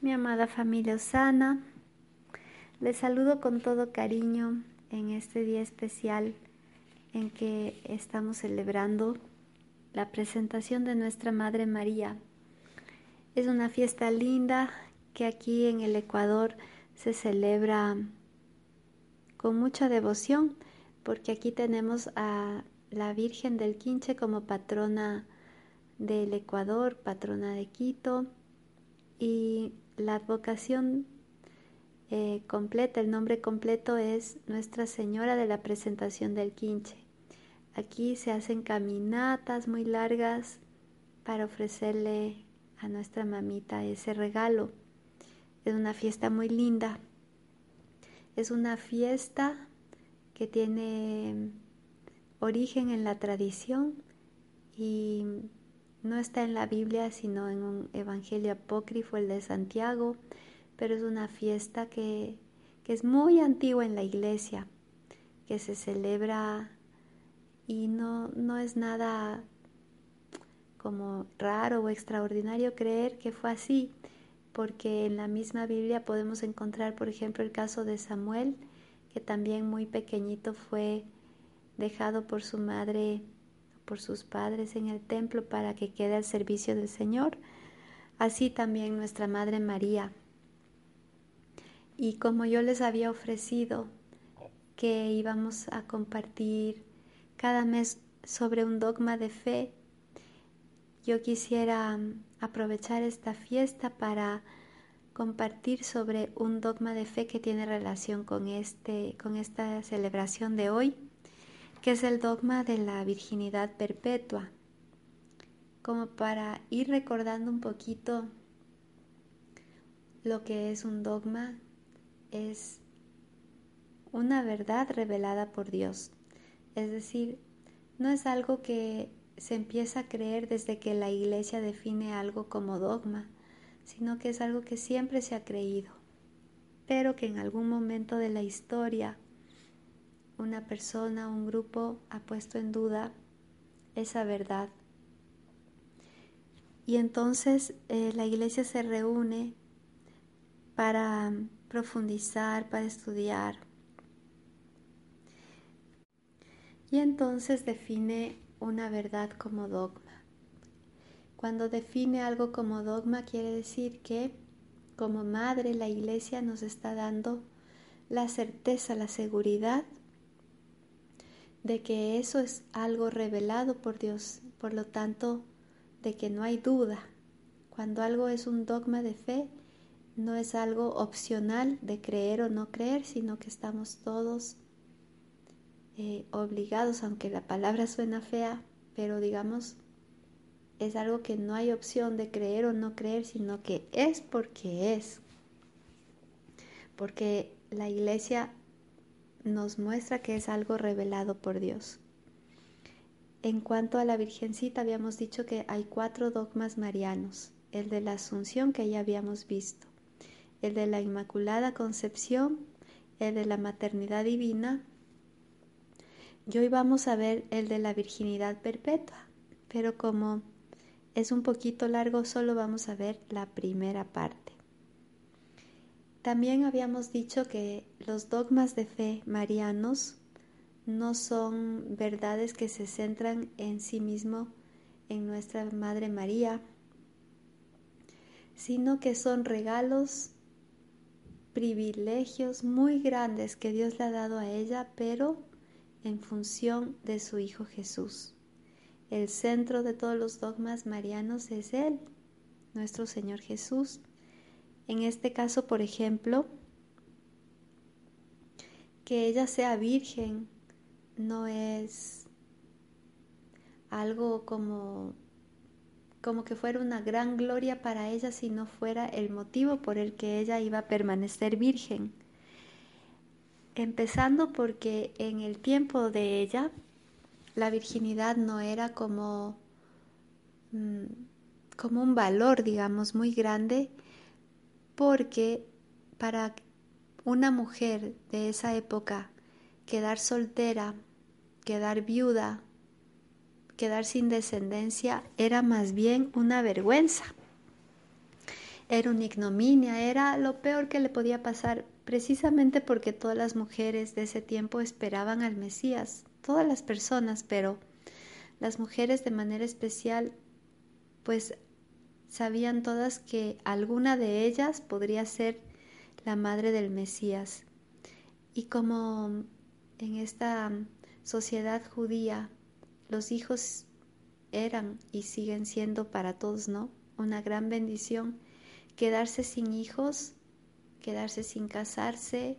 mi amada familia Osana. Les saludo con todo cariño en este día especial en que estamos celebrando la presentación de nuestra Madre María. Es una fiesta linda que aquí en el Ecuador se celebra con mucha devoción porque aquí tenemos a la Virgen del Quinche como patrona del Ecuador, patrona de Quito y la advocación eh, completa, el nombre completo es Nuestra Señora de la Presentación del Quinche. Aquí se hacen caminatas muy largas para ofrecerle a nuestra mamita ese regalo. Es una fiesta muy linda. Es una fiesta que tiene origen en la tradición y no está en la Biblia, sino en un evangelio apócrifo, el de Santiago, pero es una fiesta que, es muy antigua en la iglesia, que se celebra y no, no es nada como raro o extraordinario creer que fue así, porque en la misma Biblia podemos encontrar, por ejemplo, el caso de Samuel, que también muy pequeñito fue dejado por su madre por sus padres en el templo para que quede al servicio del Señor, así también nuestra Madre María. Y como yo les había ofrecido que íbamos a compartir cada mes sobre un dogma de fe, yo quisiera aprovechar esta fiesta para compartir sobre un dogma de fe que tiene relación con, este, con esta celebración de hoy que es el dogma de la virginidad perpetua, como para ir recordando un poquito lo que es un dogma, es una verdad revelada por Dios. Es decir, no es algo que se empieza a creer desde que la iglesia define algo como dogma, sino que es algo que siempre se ha creído, pero que en algún momento de la historia una persona, un grupo ha puesto en duda esa verdad. Y entonces eh, la iglesia se reúne para profundizar, para estudiar. Y entonces define una verdad como dogma. Cuando define algo como dogma quiere decir que como madre la iglesia nos está dando la certeza, la seguridad de que eso es algo revelado por Dios, por lo tanto, de que no hay duda. Cuando algo es un dogma de fe, no es algo opcional de creer o no creer, sino que estamos todos eh, obligados, aunque la palabra suena fea, pero digamos, es algo que no hay opción de creer o no creer, sino que es porque es. Porque la iglesia nos muestra que es algo revelado por Dios. En cuanto a la Virgencita, habíamos dicho que hay cuatro dogmas marianos. El de la Asunción, que ya habíamos visto. El de la Inmaculada Concepción. El de la Maternidad Divina. Y hoy vamos a ver el de la Virginidad Perpetua. Pero como es un poquito largo, solo vamos a ver la primera parte. También habíamos dicho que los dogmas de fe marianos no son verdades que se centran en sí mismo en nuestra Madre María, sino que son regalos, privilegios muy grandes que Dios le ha dado a ella, pero en función de su Hijo Jesús. El centro de todos los dogmas marianos es Él, nuestro Señor Jesús. En este caso, por ejemplo, que ella sea virgen no es algo como como que fuera una gran gloria para ella si no fuera el motivo por el que ella iba a permanecer virgen. Empezando porque en el tiempo de ella la virginidad no era como, mm, como un valor, digamos, muy grande porque para una mujer de esa época quedar soltera, quedar viuda, quedar sin descendencia era más bien una vergüenza. era una ignominia, era lo peor que le podía pasar, precisamente porque todas las mujeres de ese tiempo esperaban al Mesías, todas las personas, pero las mujeres de manera especial, pues sabían todas que alguna de ellas podría ser la madre del Mesías. Y como en esta sociedad judía los hijos eran y siguen siendo para todos, ¿no? Una gran bendición. Quedarse sin hijos, quedarse sin casarse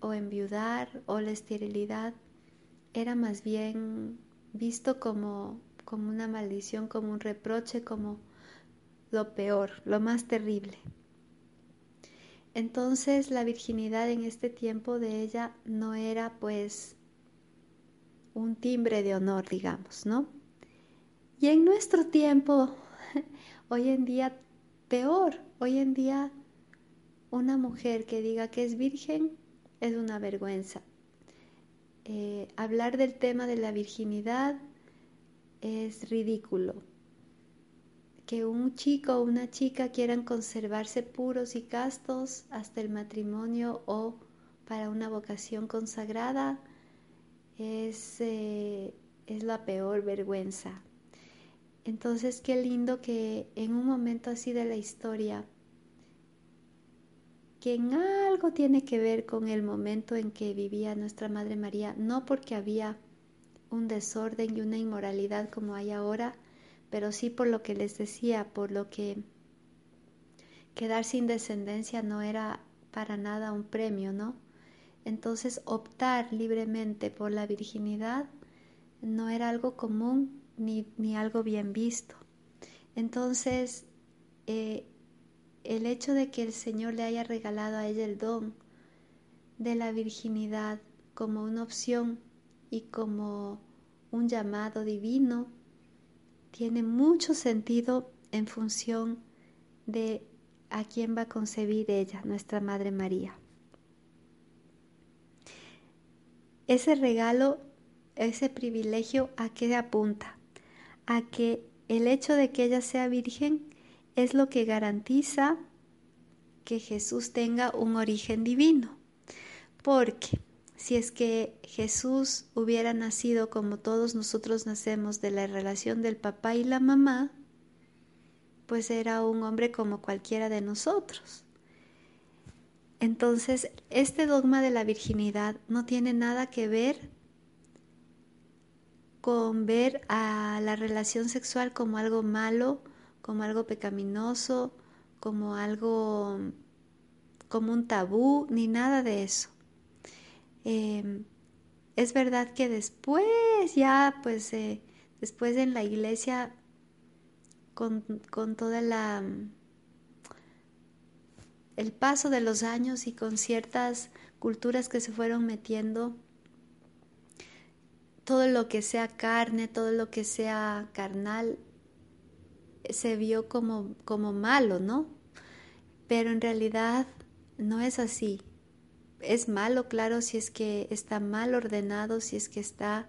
o enviudar o la esterilidad era más bien visto como, como una maldición, como un reproche, como lo peor, lo más terrible. Entonces la virginidad en este tiempo de ella no era pues un timbre de honor, digamos, ¿no? Y en nuestro tiempo, hoy en día, peor, hoy en día una mujer que diga que es virgen es una vergüenza. Eh, hablar del tema de la virginidad es ridículo. Que un chico o una chica quieran conservarse puros y castos hasta el matrimonio o para una vocación consagrada es, eh, es la peor vergüenza. Entonces, qué lindo que en un momento así de la historia, que en algo tiene que ver con el momento en que vivía nuestra Madre María, no porque había un desorden y una inmoralidad como hay ahora, pero sí por lo que les decía, por lo que quedar sin descendencia no era para nada un premio, ¿no? Entonces optar libremente por la virginidad no era algo común ni, algo bien visto. Entonces, eh, el hecho de que el Señor le haya regalado a ella el don de la virginidad como una opción y como un llamado divino, tiene mucho sentido en función de a quién va a concebir ella, nuestra Madre María. Ese regalo, ese privilegio, ¿a qué apunta? a que el hecho de que ella sea virgen es lo que garantiza que Jesús tenga un origen divino. Porque si es que Jesús hubiera nacido como todos nosotros nacemos de la relación del papá y la mamá, pues era un hombre como cualquiera de nosotros. Entonces, este dogma de la virginidad no tiene nada que ver con ver a la relación sexual como algo malo, como algo pecaminoso, como algo, como un tabú, ni nada de eso. Em, es verdad que después, ya, pues, eh, después en la iglesia, con, con toda la el paso de los años y con ciertas culturas que se fueron metiendo, todo lo que sea carne, todo lo que sea carnal, se vio como, como malo, ¿no? Pero en realidad no es así. Es malo, claro, si es que está mal ordenado, si es que está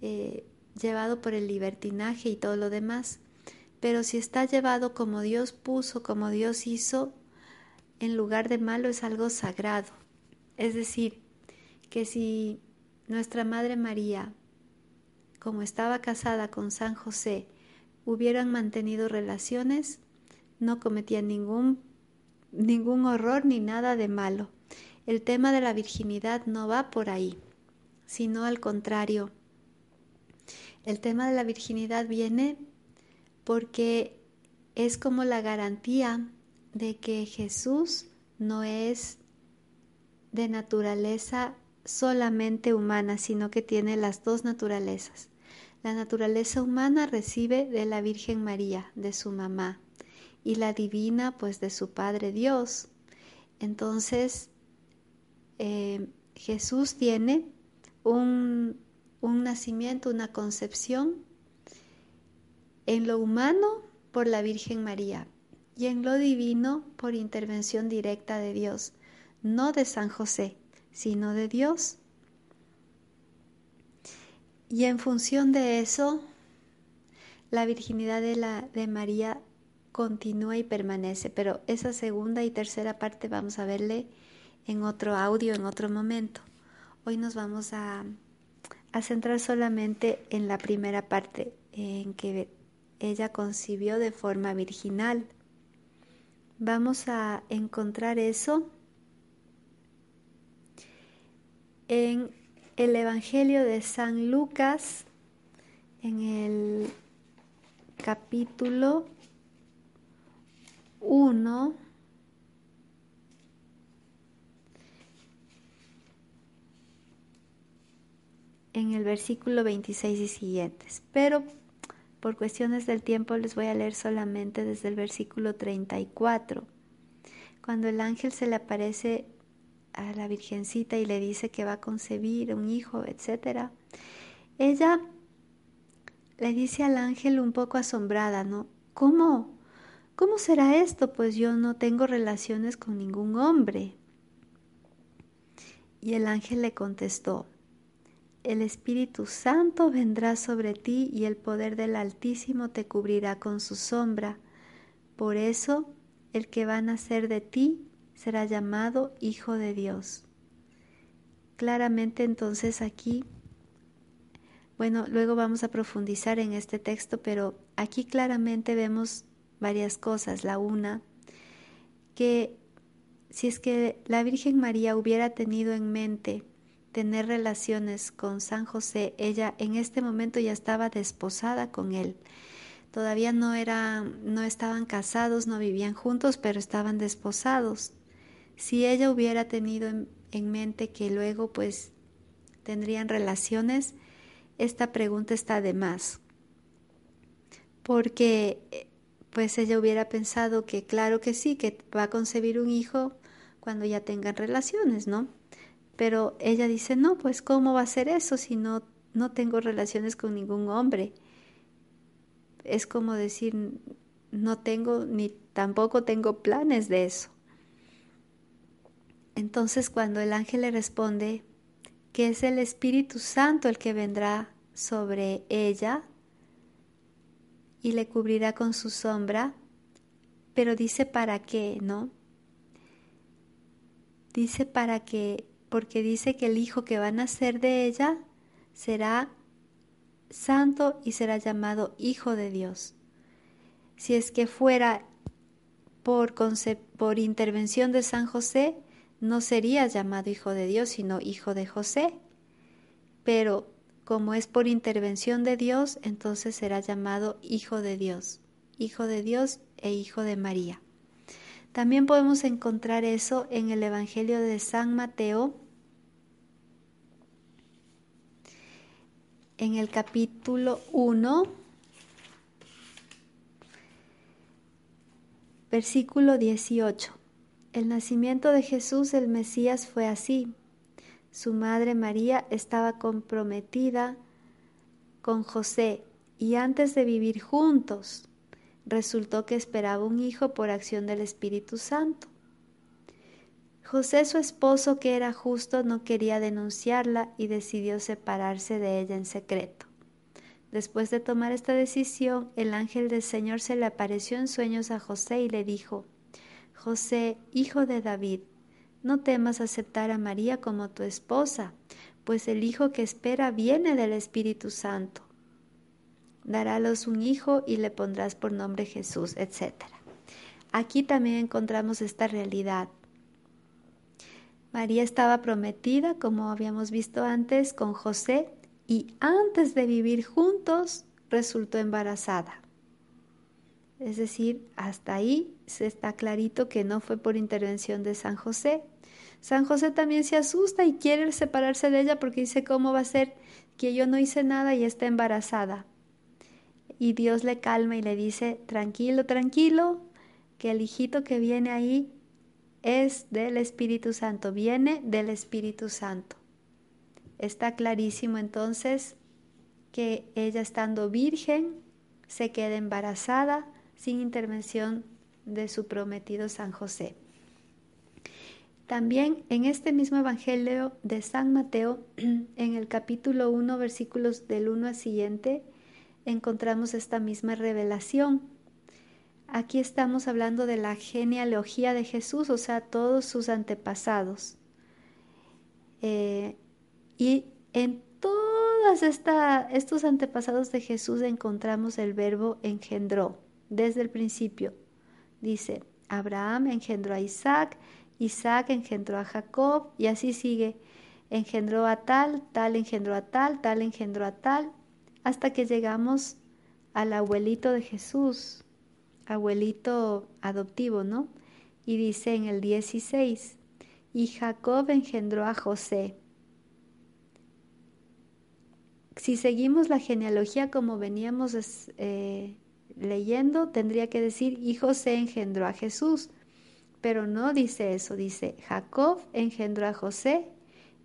eh, llevado por el libertinaje y todo lo demás. Pero si está llevado como Dios puso, como Dios hizo, en lugar de malo es algo sagrado. Es decir, que si nuestra Madre María, como estaba casada con San José, hubieran mantenido relaciones, no cometían ningún, ningún horror ni nada de malo. El tema de la virginidad no va por ahí, sino al contrario. El tema de la virginidad viene porque es como la garantía de que Jesús no es de naturaleza solamente humana, sino que tiene las dos naturalezas. La naturaleza humana recibe de la Virgen María, de su mamá, y la divina pues de su Padre Dios. Entonces, eh, Jesús tiene un, un nacimiento, una concepción en lo humano por la Virgen María y en lo divino por intervención directa de Dios, no de San José, sino de Dios. Y en función de eso, la virginidad de, la, de María continúa y permanece, pero esa segunda y tercera parte vamos a verle en otro audio, en otro momento. Hoy nos vamos a, centrar solamente en la primera parte, en que ella concibió de forma virginal. Vamos a encontrar eso en el Evangelio de San Lucas, en el capítulo 1, en el versículo 26 y siguientes. Pero por cuestiones del tiempo les voy a leer solamente desde el versículo 34. Cuando el ángel se le aparece a la Virgencita y le dice que va a concebir un hijo, etc. Ella le dice al ángel un poco asombrada, ¿no? ¿Cómo? ¿Cómo será esto? Pues yo no tengo relaciones con ningún hombre. Y el ángel le contestó, el Espíritu Santo vendrá sobre ti y el poder del Altísimo te cubrirá con su sombra. Por eso, el que va a nacer de ti será llamado Hijo de Dios. Claramente entonces aquí, bueno, luego vamos a profundizar en este texto, pero aquí claramente vemos varias cosas. La una, que si es que la Virgen María hubiera tenido en mente tener relaciones con San José, ella en este momento ya estaba desposada con él. Todavía no era, no estaban casados, no vivían juntos, pero estaban desposados. Si ella hubiera tenido en, en mente que luego pues tendrían relaciones, esta pregunta está de más. Porque pues ella hubiera pensado que claro que sí, que va a concebir un hijo cuando ya tengan relaciones, ¿no? Pero ella dice, no, pues ¿cómo va a ser eso si no, no tengo relaciones con ningún hombre? Es como decir, no tengo ni tampoco tengo planes de eso. Entonces cuando el ángel le responde que es el Espíritu Santo el que vendrá sobre ella y le cubrirá con su sombra, pero dice para qué, ¿no? Dice para que porque dice que el hijo que va a nacer de ella será santo y será llamado Hijo de Dios. Si es que fuera por, por intervención de San José, no sería llamado Hijo de Dios, sino Hijo de José. Pero como es por intervención de Dios, entonces será llamado Hijo de Dios, Hijo de Dios e Hijo de María. También podemos encontrar eso en el Evangelio de San Mateo, en el capítulo 1, versículo 18. El nacimiento de Jesús el Mesías fue así. Su madre María estaba comprometida con José y antes de vivir juntos resultó que esperaba un hijo por acción del Espíritu Santo. José, su esposo, que era justo, no quería denunciarla y decidió separarse de ella en secreto. Después de tomar esta decisión, el ángel del Señor se le apareció en sueños a José y le dijo, José, hijo de David, no temas aceptar a María como tu esposa, pues el hijo que espera viene del Espíritu Santo. Darálos un hijo y le pondrás por nombre Jesús, etc. Aquí también encontramos esta realidad. María estaba prometida, como habíamos visto antes, con José y antes de vivir juntos resultó embarazada. Es decir, hasta ahí se está clarito que no fue por intervención de San José. San José también se asusta y quiere separarse de ella porque dice, ¿cómo va a ser que yo no hice nada y está embarazada? Y Dios le calma y le dice, tranquilo, tranquilo, que el hijito que viene ahí es del Espíritu Santo, viene del Espíritu Santo. Está clarísimo entonces que ella estando virgen se queda embarazada sin intervención de su prometido San José. También en este mismo Evangelio de San Mateo, en el capítulo 1, versículos del 1 al siguiente, encontramos esta misma revelación aquí estamos hablando de la genealogía de Jesús, o sea, todos sus antepasados. Eh, y en todos estos antepasados de Jesús encontramos el verbo engendró desde el principio. Dice, Abraham engendró a Isaac, Isaac engendró a Jacob y así sigue. Engendró a tal, tal engendró a tal, tal engendró a tal, hasta que llegamos al abuelito de Jesús, abuelito adoptivo, ¿no? Y dice en el 16, y Jacob engendró a José. Si seguimos la genealogía como veníamos eh, leyendo, tendría que decir, y José engendró a Jesús. Pero no dice eso, dice, Jacob engendró a José,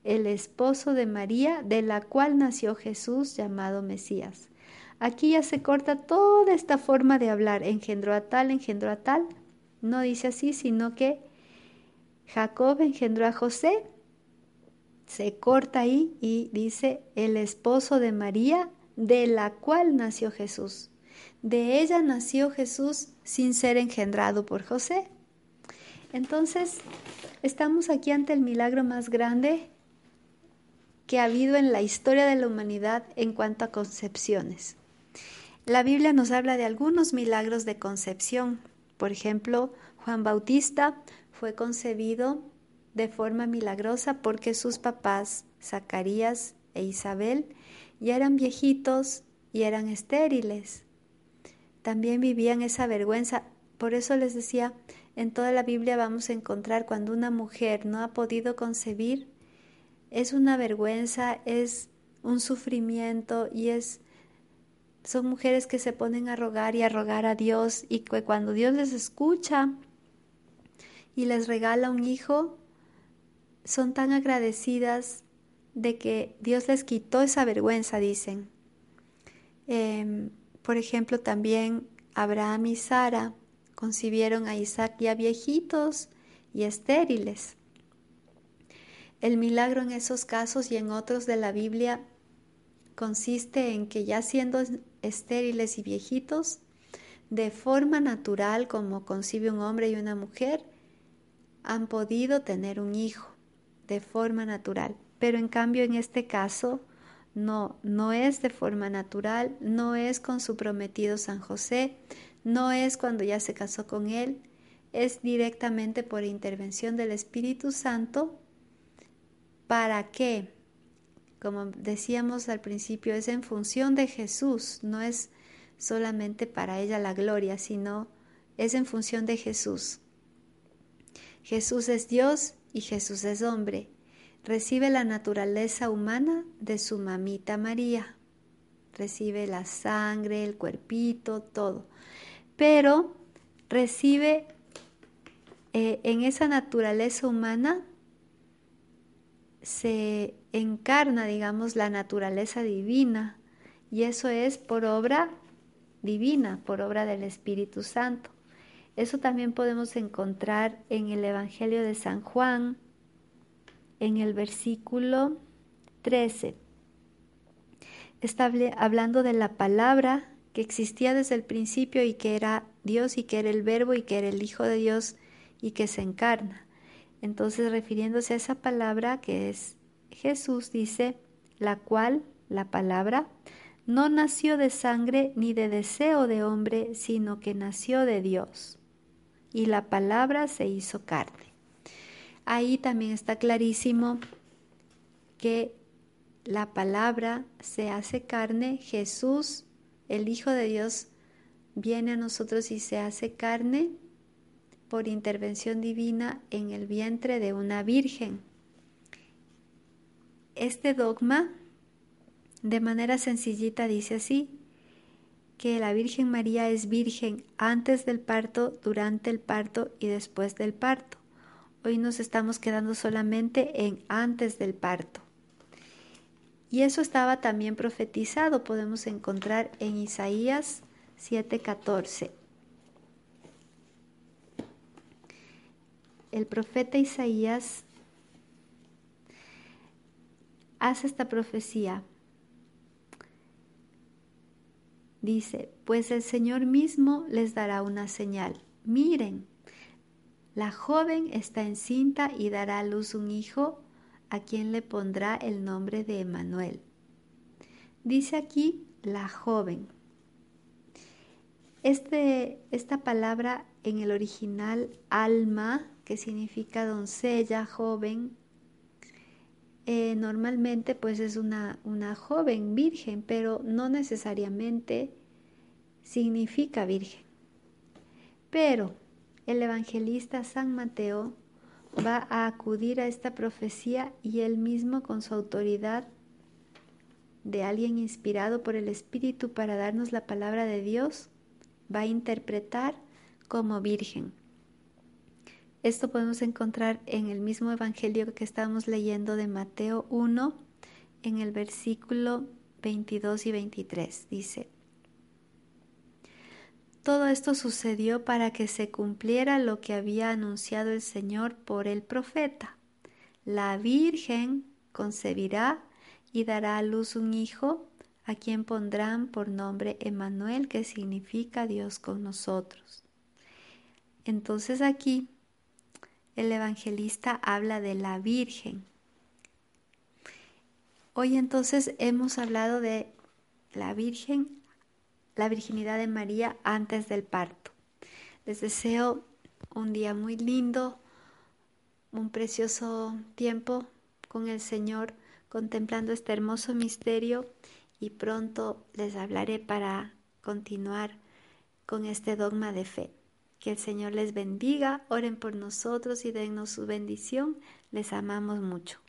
el esposo de María, de la cual nació Jesús llamado Mesías. Aquí ya se corta toda esta forma de hablar, engendró a tal, engendró a tal. No dice así, sino que Jacob engendró a José, se corta ahí y dice el esposo de María, de la cual nació Jesús. De ella nació Jesús sin ser engendrado por José. Entonces, estamos aquí ante el milagro más grande que ha habido en la historia de la humanidad en cuanto a concepciones. La Biblia nos habla de algunos milagros de concepción. Por ejemplo, Juan Bautista fue concebido de forma milagrosa porque sus papás, Zacarías e Isabel, ya eran viejitos y eran estériles. También vivían esa vergüenza. Por eso les decía, en toda la Biblia vamos a encontrar cuando una mujer no ha podido concebir, es una vergüenza, es un sufrimiento y es son mujeres que se ponen a rogar y a rogar a Dios y que cuando Dios les escucha y les regala un hijo, son tan agradecidas de que Dios les quitó esa vergüenza, dicen. Em, por ejemplo, también Abraham y Sara concibieron a Isaac ya viejitos y estériles. El milagro en esos casos y en otros de la Biblia consiste en que ya siendo estériles y viejitos, de forma natural como concibe un hombre y una mujer, han podido tener un hijo de forma natural. Pero en cambio en este caso no, no es de forma natural, no es con su prometido San José, no es cuando ya se casó con él, es directamente por intervención del Espíritu Santo. ¿Para qué? Como decíamos al principio, es en función de Jesús, no es solamente para ella la gloria, sino es en función de Jesús. Jesús es Dios y Jesús es hombre. Recibe la naturaleza humana de su mamita María. Recibe la sangre, el cuerpito, todo. Pero recibe eh, en esa naturaleza humana, se encarna, digamos, la naturaleza divina. Y eso es por obra divina, por obra del Espíritu Santo. Eso también podemos encontrar en el Evangelio de San Juan, en el versículo 13. Está hablando de la palabra que existía desde el principio y que era Dios y que era el verbo y que era el Hijo de Dios y que se encarna. Entonces, refiriéndose a esa palabra que es Jesús, dice, la cual, la palabra, no nació de sangre ni de deseo de hombre, sino que nació de Dios. Y la palabra se hizo carne. Ahí también está clarísimo que la palabra se hace carne, Jesús, el Hijo de Dios, viene a nosotros y se hace carne por intervención divina en el vientre de una virgen. Este dogma, de manera sencillita, dice así, que la Virgen María es virgen antes del parto, durante el parto y después del parto. Hoy nos estamos quedando solamente en antes del parto. Y eso estaba también profetizado, podemos encontrar en Isaías 7:14. El profeta Isaías hace esta profecía. Dice, pues el Señor mismo les dará una señal. Miren, la joven está encinta y dará a luz un hijo a quien le pondrá el nombre de Emanuel. Dice aquí la joven. Este, esta palabra en el original alma, que significa doncella, joven, eh, normalmente pues es una, una joven virgen, pero no necesariamente significa virgen. Pero el evangelista San Mateo va a acudir a esta profecía y él mismo con su autoridad de alguien inspirado por el Espíritu para darnos la palabra de Dios, va a interpretar como virgen. Esto podemos encontrar en el mismo Evangelio que estamos leyendo de Mateo 1, en el versículo 22 y 23. Dice, todo esto sucedió para que se cumpliera lo que había anunciado el Señor por el profeta. La Virgen concebirá y dará a luz un hijo, a quien pondrán por nombre Emmanuel, que significa Dios con nosotros. Entonces aquí el evangelista habla de la Virgen. Hoy entonces hemos hablado de la Virgen la virginidad de María antes del parto. Les deseo un día muy lindo, un precioso tiempo con el Señor contemplando este hermoso misterio y pronto les hablaré para continuar con este dogma de fe. Que el Señor les bendiga, oren por nosotros y dennos su bendición. Les amamos mucho.